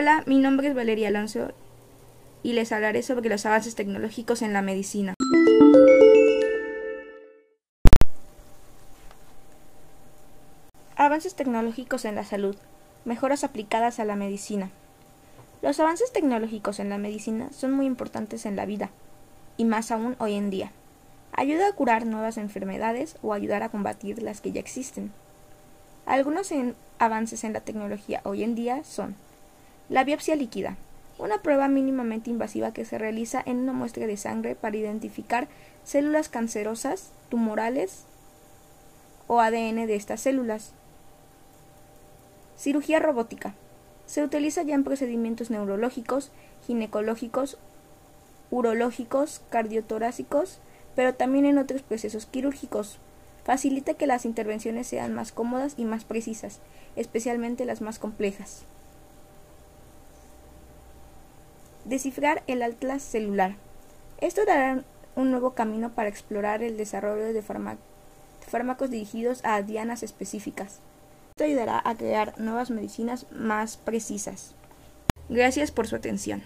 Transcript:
Hola, mi nombre es Valeria Alonso y les hablaré sobre los avances tecnológicos en la medicina. Avances tecnológicos en la salud. Mejoras aplicadas a la medicina. Los avances tecnológicos en la medicina son muy importantes en la vida, y más aún hoy en día. Ayuda a curar nuevas enfermedades o ayudar a combatir las que ya existen. Algunos avances en la tecnología hoy en día son la biopsia líquida, una prueba mínimamente invasiva que se realiza en una muestra de sangre para identificar células cancerosas, tumorales o ADN de estas células. Cirugía robótica. Se utiliza ya en procedimientos neurológicos, ginecológicos, urológicos, cardiotorácicos, pero también en otros procesos quirúrgicos. Facilita que las intervenciones sean más cómodas y más precisas, especialmente las más complejas. Descifrar el atlas celular. Esto dará un nuevo camino para explorar el desarrollo de fármacos dirigidos a dianas específicas. Esto ayudará a crear nuevas medicinas más precisas. Gracias por su atención.